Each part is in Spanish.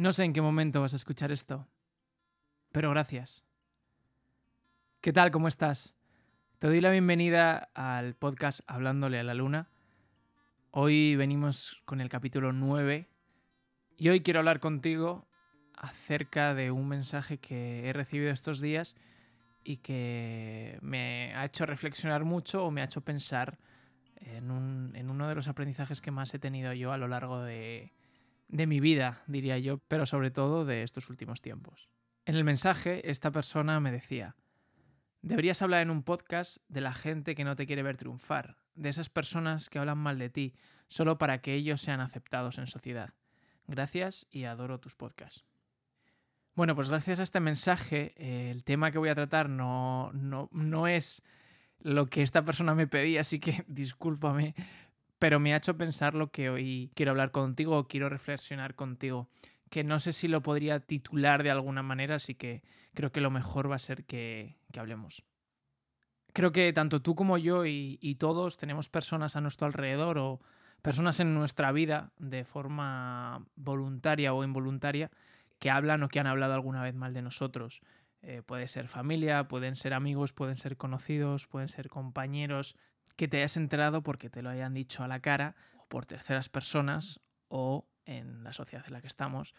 No sé en qué momento vas a escuchar esto, pero gracias. ¿Qué tal? ¿Cómo estás? Te doy la bienvenida al podcast Hablándole a la Luna. Hoy venimos con el capítulo 9 y hoy quiero hablar contigo acerca de un mensaje que he recibido estos días y que me ha hecho reflexionar mucho o me ha hecho pensar en, uno de los aprendizajes que más he tenido yo a lo largo de, de mi vida, diría yo, pero sobre todo de estos últimos tiempos. En el mensaje, esta persona me decía, deberías hablar en un podcast de la gente que no te quiere ver triunfar, de esas personas que hablan mal de ti, solo para que ellos sean aceptados en sociedad. Gracias y adoro tus podcasts. Bueno, pues gracias a este mensaje, eh, el tema que voy a tratar no, no, no es lo que esta persona me pedía, así que discúlpame, pero me ha hecho pensar lo que hoy quiero hablar contigo o quiero reflexionar contigo, que no sé si lo podría titular de alguna manera, así que creo que lo mejor va a ser que, hablemos. Creo que tanto tú como yo y, y todos tenemos personas a nuestro alrededor o personas en nuestra vida de forma voluntaria o involuntaria que hablan o que han hablado alguna vez mal de nosotros. Eh, puede ser familia, pueden ser amigos, pueden ser conocidos, pueden ser compañeros, que te hayas enterado porque te lo hayan dicho a la cara, o por terceras personas, o en la sociedad en la que estamos,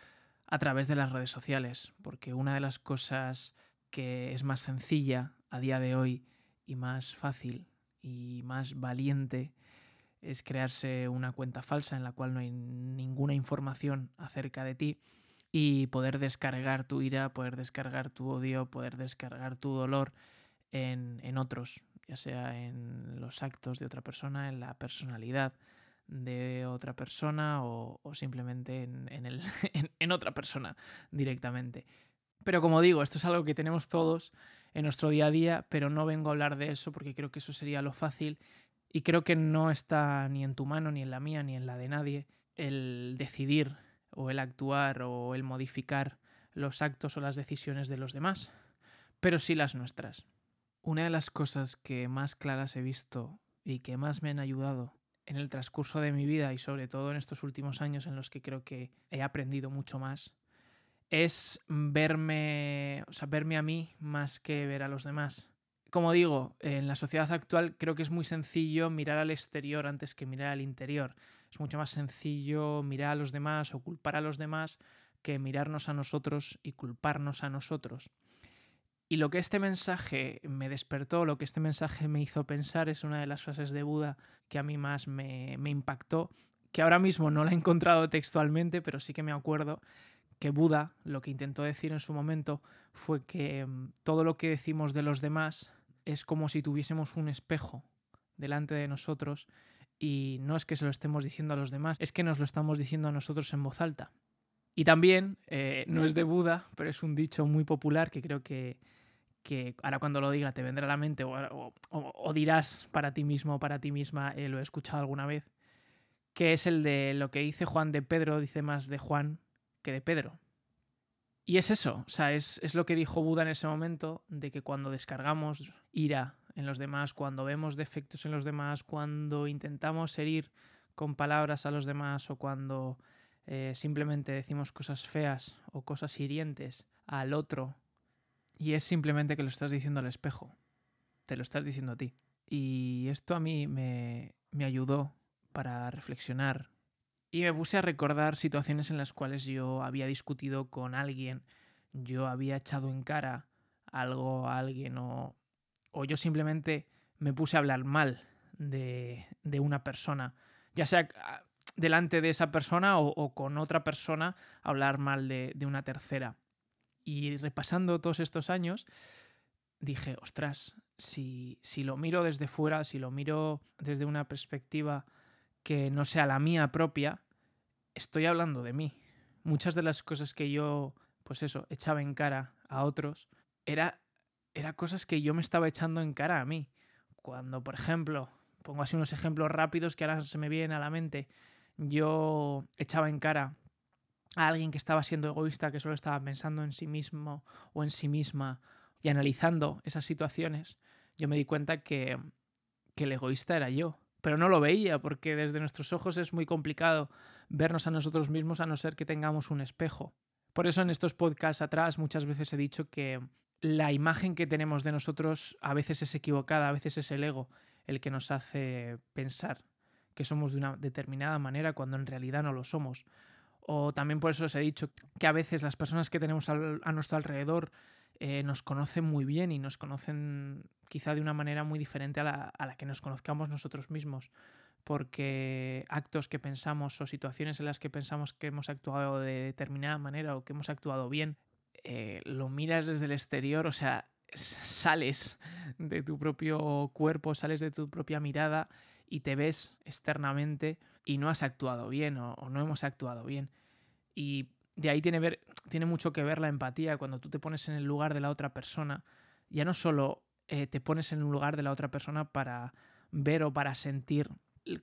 a través de las redes sociales. Porque una de las cosas que es más sencilla a día de hoy y más fácil y más valiente es crearse una cuenta falsa en la cual no hay ninguna información acerca de ti y poder descargar tu ira, poder descargar tu odio, poder descargar tu dolor en, otros, ya sea en los actos de otra persona, en la personalidad de otra persona o, simplemente en, en, otra persona directamente. Pero como digo, esto es algo que tenemos todos en nuestro día a día, pero no vengo a hablar de eso porque creo que eso sería lo fácil y creo que no está ni en tu mano, ni en la mía, ni en la de nadie el decidir o el actuar o el modificar los actos o las decisiones de los demás, pero sí las nuestras. Una de las cosas que más claras he visto y que más me han ayudado en el transcurso de mi vida y sobre todo en estos últimos años en los que creo que he aprendido mucho más es verme, o sea, verme a mí más que ver a los demás. Como digo, en la sociedad actual creo que es muy sencillo mirar al exterior antes que mirar al interior. Es mucho más sencillo mirar a los demás o culpar a los demás que mirarnos a nosotros y culparnos a nosotros. Y lo que este mensaje me despertó, lo que este mensaje me hizo pensar es una de las frases de Buda que a mí más me, impactó, que ahora mismo no la he encontrado textualmente, pero sí que me acuerdo que Buda lo que intentó decir en su momento fue que mm, todo lo que decimos de los demás es como si tuviésemos un espejo delante de nosotros y no es que se lo estemos diciendo a los demás, es que nos lo estamos diciendo a nosotros en voz alta. Y también, eh, no es de Buda, pero es un dicho muy popular que creo que, que ahora cuando lo diga te vendrá a la mente o, dirás para ti mismo o para ti misma, eh, lo he escuchado alguna vez, que es el de lo que dice Juan de Pedro, dice más de Juan que de Pedro. Y es eso, o sea, es, es lo que dijo Buda en ese momento, de que cuando descargamos ira en los demás, cuando vemos defectos en los demás, cuando intentamos herir con palabras a los demás o cuando eh, simplemente decimos cosas feas o cosas hirientes al otro y es simplemente que lo estás diciendo al espejo, te lo estás diciendo a ti. Y esto a mí me, me ayudó para reflexionar y me puse a recordar situaciones en las cuales yo había discutido con alguien, yo había echado en cara algo a alguien o o yo simplemente me puse a hablar mal de, una persona, ya sea delante de esa persona o, con otra persona, hablar mal de, una tercera. Y repasando todos estos años, dije, ostras, si, si lo miro desde fuera, si lo miro desde una perspectiva que no sea la mía propia, estoy hablando de mí. Muchas de las cosas que yo, pues eso, echaba en cara a otros, era era cosas que yo me estaba echando en cara a mí. Cuando, por ejemplo, pongo así unos ejemplos rápidos que ahora se me vienen a la mente, yo echaba en cara a alguien que estaba siendo egoísta, que solo estaba pensando en sí mismo o en sí misma y analizando esas situaciones, yo me di cuenta que, que el egoísta era yo. Pero no lo veía porque desde nuestros ojos es muy complicado vernos a nosotros mismos a no ser que tengamos un espejo. Por eso en estos podcasts atrás muchas veces he dicho que la imagen que tenemos de nosotros a veces es equivocada, a veces es el ego el que nos hace pensar que somos de una determinada manera cuando en realidad no lo somos. O también por eso os he dicho que a veces las personas que tenemos a nuestro alrededor eh, nos conocen muy bien y nos conocen quizá de una manera muy diferente a la, a la que nos conozcamos nosotros mismos porque actos que pensamos o situaciones en las que pensamos que hemos actuado de determinada manera o que hemos actuado bien, eh, lo miras desde el exterior, o sea, sales de tu propio cuerpo, sales de tu propia mirada y te ves externamente y no has actuado bien o, no hemos actuado bien. Y de ahí tiene, ver, tiene mucho que ver la empatía cuando tú te pones en el lugar de la otra persona. Ya no solo eh, te pones en el lugar de la otra persona para ver o para sentir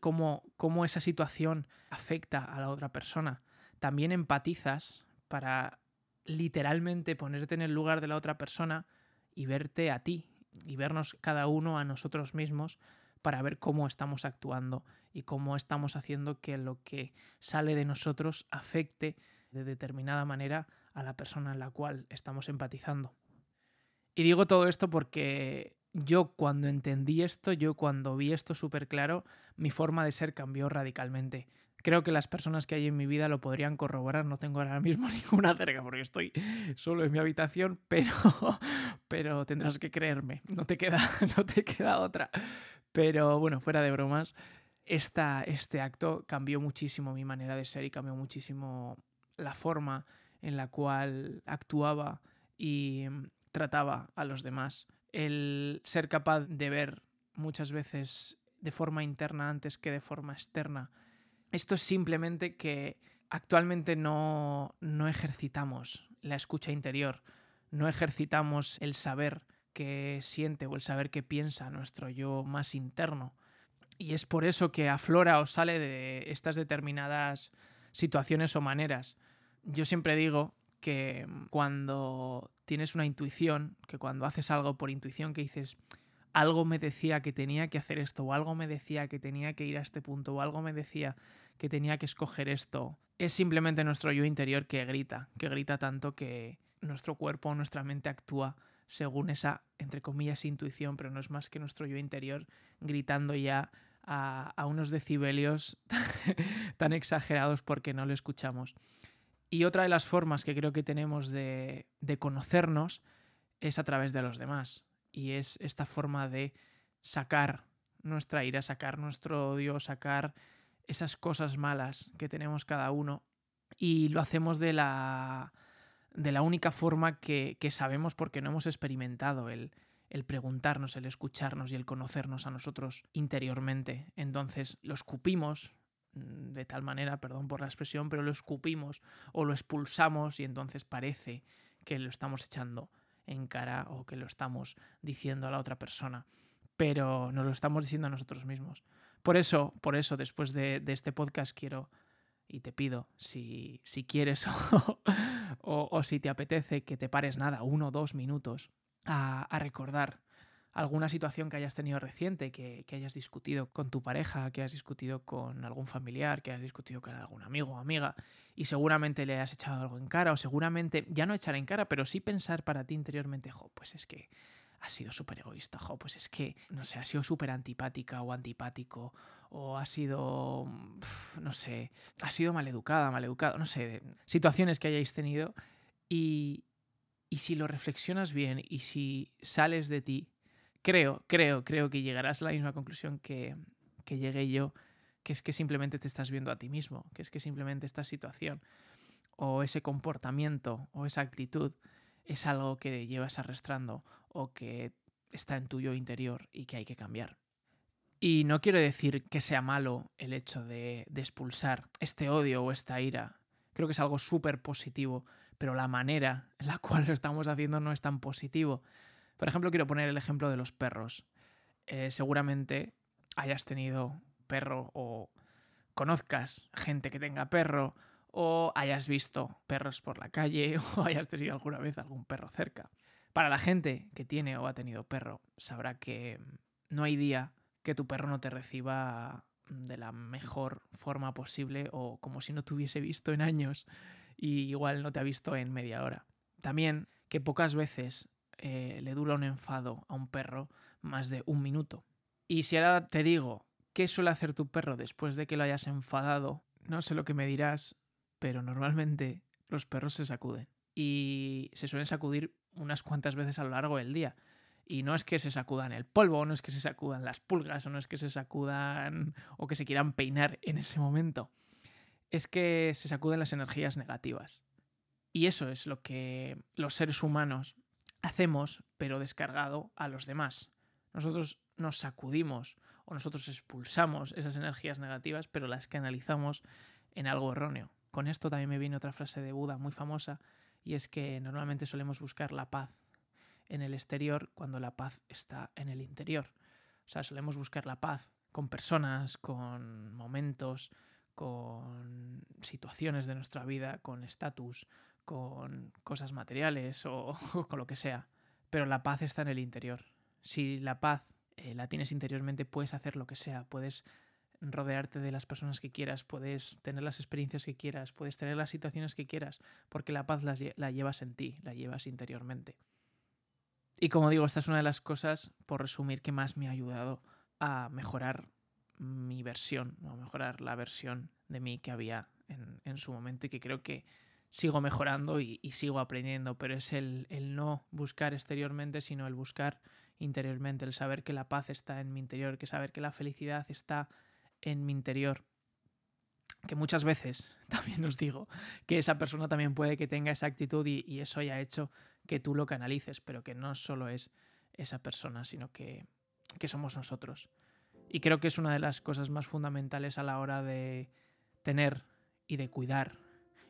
cómo, cómo esa situación afecta a la otra persona, también empatizas para literalmente ponerte en el lugar de la otra persona y verte a ti y vernos cada uno a nosotros mismos para ver cómo estamos actuando y cómo estamos haciendo que lo que sale de nosotros afecte de determinada manera a la persona en la cual estamos empatizando. Y digo todo esto porque yo cuando entendí esto, yo cuando vi esto súper claro, mi forma de ser cambió radicalmente. Creo que las personas que hay en mi vida lo podrían corroborar. No tengo ahora mismo ninguna cerca porque estoy solo en mi habitación, pero, pero tendrás que creerme. No te queda, no te queda otra. Pero bueno, fuera de bromas, esta, este acto cambió muchísimo mi manera de ser y cambió muchísimo la forma en la cual actuaba y trataba a los demás. El ser capaz de ver muchas veces de forma interna antes que de forma externa esto es simplemente que actualmente no, no ejercitamos la escucha interior, no ejercitamos el saber que siente o el saber que piensa nuestro yo más interno. Y es por eso que aflora o sale de estas determinadas situaciones o maneras. Yo siempre digo que cuando tienes una intuición, que cuando haces algo por intuición que dices, algo me decía que tenía que hacer esto, o algo me decía que tenía que ir a este punto, o algo me decía que tenía que escoger esto. Es simplemente nuestro yo interior que grita, que grita tanto que nuestro cuerpo, nuestra mente actúa según esa, entre comillas, intuición, pero no es más que nuestro yo interior gritando ya a, unos decibelios tan exagerados porque no lo escuchamos. Y otra de las formas que creo que tenemos de, de conocernos es a través de los demás y es esta forma de sacar nuestra ira, sacar nuestro odio, sacar esas cosas malas que tenemos cada uno y lo hacemos de la, de la única forma que, que sabemos porque no hemos experimentado el, el preguntarnos, el escucharnos y el conocernos a nosotros interiormente. Entonces lo escupimos mm, de tal manera, perdón por la expresión, pero lo escupimos o lo expulsamos y entonces parece que lo estamos echando en cara o que lo estamos diciendo a la otra persona, pero nos lo estamos diciendo a nosotros mismos. Por eso, por eso, después de, este podcast quiero y te pido, si, si quieres o, si te apetece, que te pares nada, uno o dos minutos a, recordar alguna situación que hayas tenido reciente, que, hayas discutido con tu pareja, que hayas discutido con algún familiar, que hayas discutido con algún amigo o amiga, y seguramente le hayas echado algo en cara, o seguramente ya no echar en cara, pero sí pensar para ti interiormente, jo, pues es que ha sido súper egoísta, jo, pues es que, no sé, ha sido súper antipática o antipático, o ha sido, no sé, ha sido maleducada, maleducado, no sé, situaciones que hayáis tenido, y, y si lo reflexionas bien y si sales de ti creo, creo, creo que llegarás a la misma conclusión que, que llegué yo, que es que simplemente te estás viendo a ti mismo, que es que simplemente esta situación o ese comportamiento o esa actitud es algo que llevas arrastrando o que está en tu yo interior y que hay que cambiar. Y no quiero decir que sea malo el hecho de, de expulsar este odio o esta ira. Creo que es algo súper positivo, pero la manera en la cual lo estamos haciendo no es tan positivo. Por ejemplo, quiero poner el ejemplo de los perros. Eh, seguramente hayas tenido perro o conozcas gente que tenga perro o hayas visto perros por la calle o hayas tenido alguna vez algún perro cerca. Para la gente que tiene o ha tenido perro, sabrá que no hay día que tu perro no te reciba de la mejor forma posible o como si no te hubiese visto en años y igual no te ha visto en media hora. También que pocas veces eh, le dura un enfado a un perro más de un minuto. Y si ahora te digo qué suele hacer tu perro después de que lo hayas enfadado, no sé lo que me dirás, pero normalmente los perros se sacuden. Y se suelen sacudir unas cuantas veces a lo largo del día. Y no es que se sacudan el polvo, no es que se sacudan las pulgas, o no es que se sacudan o que se quieran peinar en ese momento. Es que se sacuden las energías negativas. Y eso es lo que los seres humanos hacemos, pero descargado a los demás. Nosotros nos sacudimos o nosotros expulsamos esas energías negativas, pero las canalizamos en algo erróneo. Con esto también me viene otra frase de Buda muy famosa, y es que normalmente solemos buscar la paz en el exterior cuando la paz está en el interior. O sea, solemos buscar la paz con personas, con momentos, con situaciones de nuestra vida, con estatus, con cosas materiales o, con lo que sea. Pero la paz está en el interior. Si la paz eh, la tienes interiormente, puedes hacer lo que sea, puedes rodearte de las personas que quieras, puedes tener las experiencias que quieras, puedes tener las situaciones que quieras, porque la paz la llevas en ti, la llevas interiormente. Y como digo, esta es una de las cosas, por resumir, que más me ha ayudado a mejorar mi versión, o mejorar la versión de mí que había en, su momento y que creo que sigo mejorando y, sigo aprendiendo, pero es el, el, no buscar exteriormente, sino el buscar interiormente, el saber que la paz está en mi interior, que saber que la felicidad está en mi interior. Que muchas veces, también os digo, que esa persona también puede que tenga esa actitud y, eso haya hecho que tú lo canalices, pero que no solo es esa persona, sino que, que somos nosotros. Y creo que es una de las cosas más fundamentales a la hora de tener y de cuidar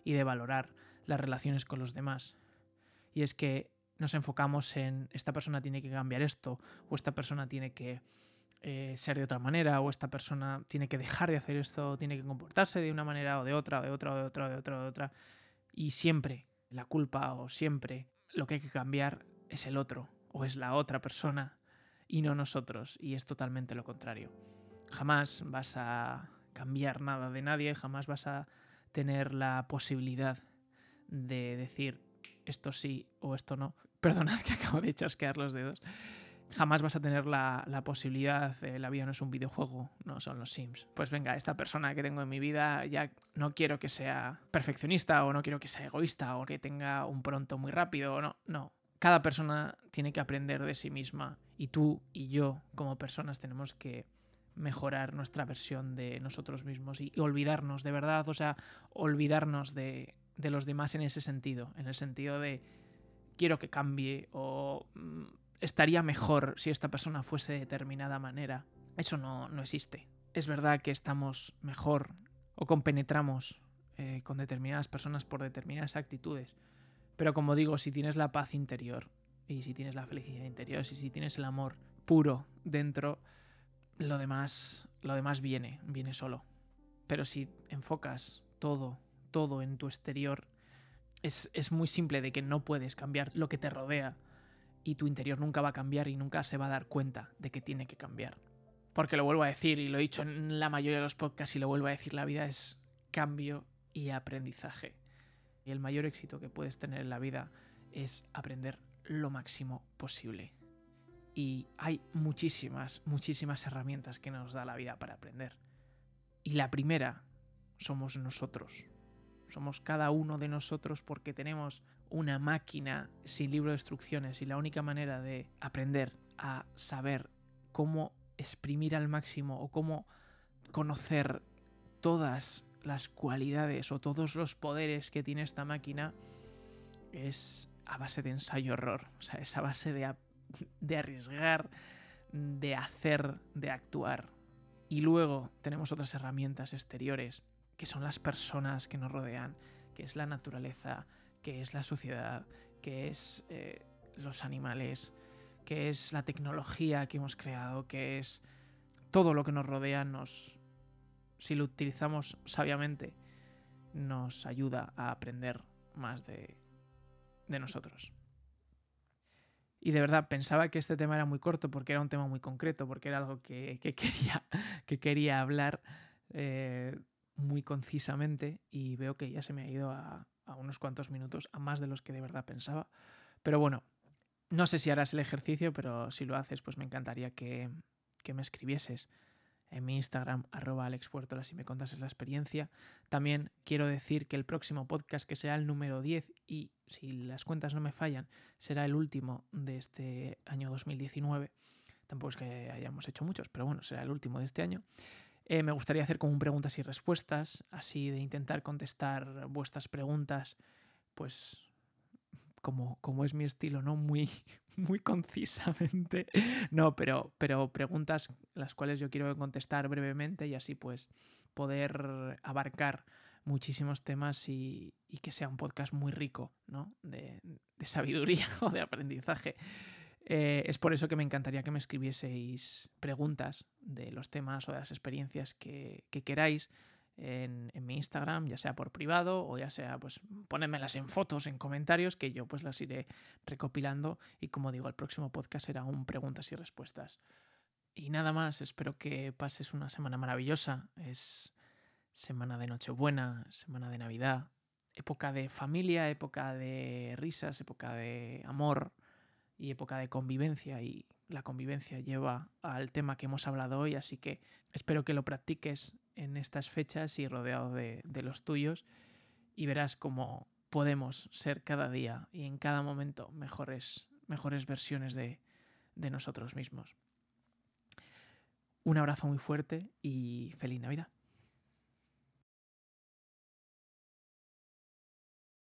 y de valorar las relaciones con los demás. Y es que nos enfocamos en esta persona tiene que cambiar esto, o esta persona tiene que eh, ser de otra manera, o esta persona tiene que dejar de hacer esto, tiene que comportarse de una manera o de otra, o de otra, o de otra, o de otra, o de otra. Y siempre la culpa o siempre lo que hay que cambiar es el otro o es la otra persona y no nosotros. Y es totalmente lo contrario. Jamás vas a cambiar nada de nadie, jamás vas a tener la posibilidad de decir esto sí o esto no. Perdonad que acabo de chasquear los dedos. Jamás vas a tener la, la posibilidad, la vida no es un videojuego, no son los Sims. Pues venga, esta persona que tengo en mi vida ya no quiero que sea perfeccionista o no quiero que sea egoísta o que tenga un pronto muy rápido o no, no. Cada persona tiene que aprender de sí misma y tú y yo como personas tenemos que mejorar nuestra versión de nosotros mismos y, olvidarnos de verdad, o sea, olvidarnos de, de los demás en ese sentido, en el sentido de quiero que cambie o mm, estaría mejor si esta persona fuese de determinada manera. Eso no, no existe. Es verdad que estamos mejor o compenetramos eh, con determinadas personas por determinadas actitudes. Pero como digo, si tienes la paz interior y si tienes la felicidad interior, y si tienes el amor puro dentro, lo demás, lo demás viene, viene solo. Pero si enfocas todo, todo en tu exterior, es, es muy simple de que no puedes cambiar lo que te rodea y tu interior nunca va a cambiar y nunca se va a dar cuenta de que tiene que cambiar. Porque lo vuelvo a decir y lo he dicho en la mayoría de los podcasts y lo vuelvo a decir, la vida es cambio y aprendizaje. Y el mayor éxito que puedes tener en la vida es aprender lo máximo posible. Y hay muchísimas, muchísimas herramientas que nos da la vida para aprender. Y la primera somos nosotros. Somos cada uno de nosotros porque tenemos una máquina sin libro de instrucciones y la única manera de aprender a saber cómo exprimir al máximo o cómo conocer todas las cualidades o todos los poderes que tiene esta máquina es a base de ensayo-horror. O sea, es a base de, de arriesgar, de hacer, de actuar. Y luego tenemos otras herramientas exteriores, que son las personas que nos rodean, que es la naturaleza, que es la sociedad, que es eh, los animales, que es la tecnología que hemos creado, que es todo lo que nos rodea, nos, si lo utilizamos sabiamente, nos ayuda a aprender más de, de nosotros. Y de verdad pensaba que este tema era muy corto porque era un tema muy concreto, porque era algo que, quería, que quería hablar. Eh, muy concisamente y veo que ya se me ha ido a, a unos cuantos minutos, a más de los que de verdad pensaba. Pero bueno, no sé si harás el ejercicio, pero si lo haces, pues me encantaría que, que me escribieses en mi Instagram, arroba alexpuertola, si me contases la experiencia. También quiero decir que el próximo podcast, que será el número 10, y si las cuentas no me fallan, será el último de este año 2019. Tampoco es que hayamos hecho muchos, pero bueno, será el último de este año. Eh, me gustaría hacer como un preguntas y respuestas, así de intentar contestar vuestras preguntas, pues como, como es mi estilo, ¿no? Muy, muy concisamente. No, pero, pero preguntas las cuales yo quiero contestar brevemente y así pues poder abarcar muchísimos temas y, que sea un podcast muy rico, ¿no? De, sabiduría o de aprendizaje. Eh, es por eso que me encantaría que me escribieseis preguntas de los temas o de las experiencias que queráis en, mi Instagram, ya sea por privado o ya sea, pues ponérmelas en fotos, en comentarios, que yo pues las iré recopilando y como digo, el próximo podcast será un preguntas y respuestas. Y nada más, espero que pases una semana maravillosa. Es semana de Nochebuena, semana de Navidad, época de familia, época de risas, época de amor y época de convivencia y la convivencia lleva al tema que hemos hablado hoy, así que espero que lo practiques en estas fechas y rodeado de, los tuyos y verás cómo podemos ser cada día y en cada momento mejores, mejores versiones de, de nosotros mismos. Un abrazo muy fuerte y feliz Navidad.